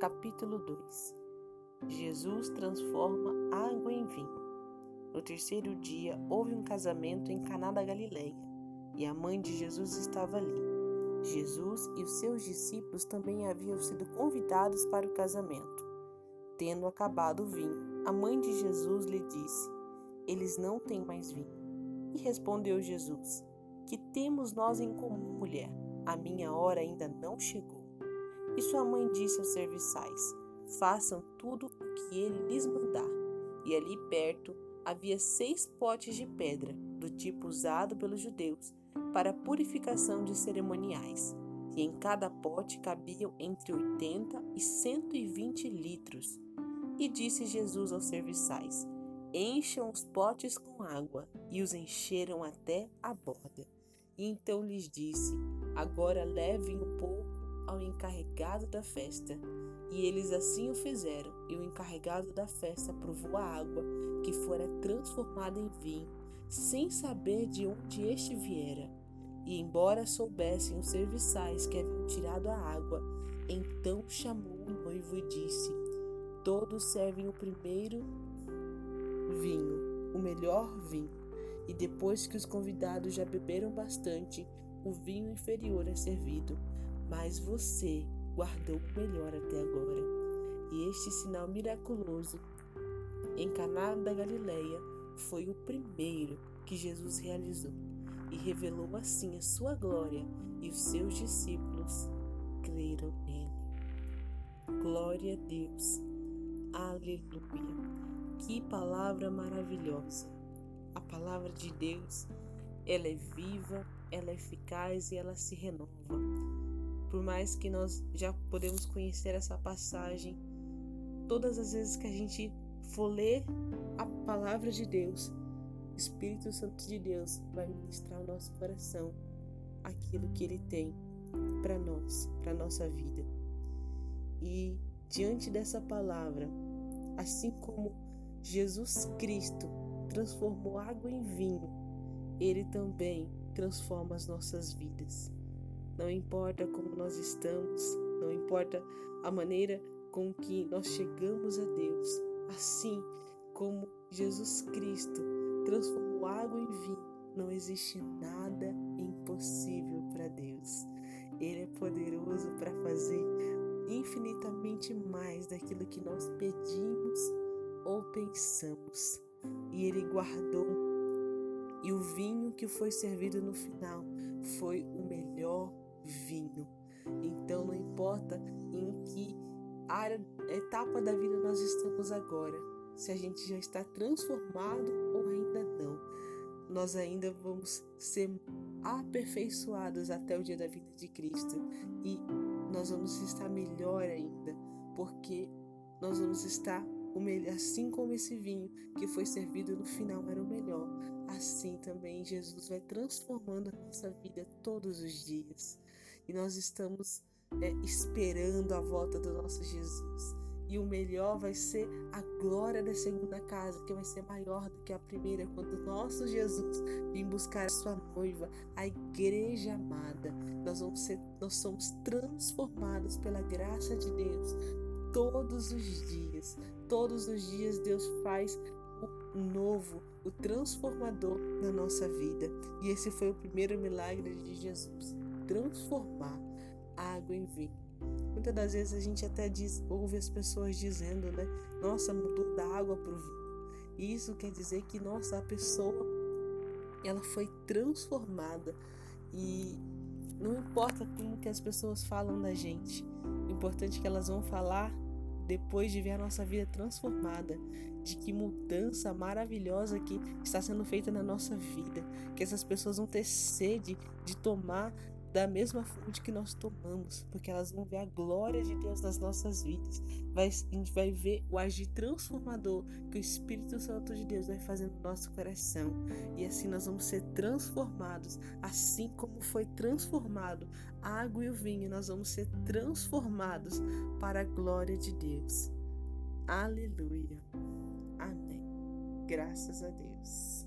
Capítulo 2 Jesus transforma água em vinho. No terceiro dia houve um casamento em Caná da Galileia, e a mãe de Jesus estava ali. Jesus e os seus discípulos também haviam sido convidados para o casamento. Tendo acabado o vinho, a mãe de Jesus lhe disse: Eles não têm mais vinho. E respondeu Jesus: Que temos nós em comum, mulher? A minha hora ainda não chegou. E sua mãe disse aos serviçais: Façam tudo o que ele lhes mandar. E ali perto havia seis potes de pedra, do tipo usado pelos judeus para purificação de cerimoniais, e em cada pote cabiam entre 80 e 120 litros. E disse Jesus aos serviçais: Encham os potes com água, e os encheram até a borda. E então lhes disse: Agora levem um pouco ao encarregado da festa. E eles assim o fizeram, e o encarregado da festa provou a água que fora transformada em vinho, sem saber de onde este viera. E embora soubessem os serviçais que haviam tirado a água, então chamou o noivo e disse: Todos servem o primeiro vinho, o melhor vinho, e depois que os convidados já beberam bastante, o vinho inferior é servido mas você guardou o melhor até agora. E este sinal miraculoso em Caná da Galileia foi o primeiro que Jesus realizou e revelou assim a sua glória, e os seus discípulos creram nele. Glória a Deus. Aleluia. Que palavra maravilhosa. A palavra de Deus, ela é viva, ela é eficaz e ela se renova. Por mais que nós já podemos conhecer essa passagem, todas as vezes que a gente for ler a palavra de Deus, o Espírito Santo de Deus vai ministrar ao nosso coração aquilo que ele tem para nós, para nossa vida. E diante dessa palavra, assim como Jesus Cristo transformou água em vinho, ele também transforma as nossas vidas. Não importa como nós estamos, não importa a maneira com que nós chegamos a Deus, assim como Jesus Cristo transformou água em vinho, não existe nada impossível para Deus. Ele é poderoso para fazer infinitamente mais daquilo que nós pedimos ou pensamos. E ele guardou. E o vinho que foi servido no final foi o melhor vinho. Então não importa em que área, etapa da vida nós estamos agora, se a gente já está transformado ou ainda não, nós ainda vamos ser aperfeiçoados até o dia da vida de Cristo e nós vamos estar melhor ainda, porque nós vamos estar assim como esse vinho que foi servido no final era o melhor, assim também Jesus vai transformando a nossa vida todos os dias e nós estamos é, esperando a volta do nosso Jesus. E o melhor vai ser a glória da segunda casa, que vai ser maior do que a primeira, quando nosso Jesus vir buscar a sua noiva, a igreja amada. Nós, vamos ser, nós somos transformados pela graça de Deus todos os dias. Todos os dias Deus faz o novo, o transformador na nossa vida. E esse foi o primeiro milagre de Jesus transformar água em vinho. Muitas das vezes a gente até diz, ouve as pessoas dizendo, né? Nossa, mudou da água para o vinho. E isso quer dizer que, nossa, a pessoa ela foi transformada. E não importa como que as pessoas falam da gente, o importante é que elas vão falar depois de ver a nossa vida transformada, de que mudança maravilhosa que está sendo feita na nossa vida, que essas pessoas vão ter sede de tomar da mesma fonte que nós tomamos, porque elas vão ver a glória de Deus nas nossas vidas. Vai, a gente vai ver o agir transformador que o Espírito Santo de Deus vai fazer no nosso coração. E assim nós vamos ser transformados, assim como foi transformado a água e o vinho, nós vamos ser transformados para a glória de Deus. Aleluia. Amém. Graças a Deus.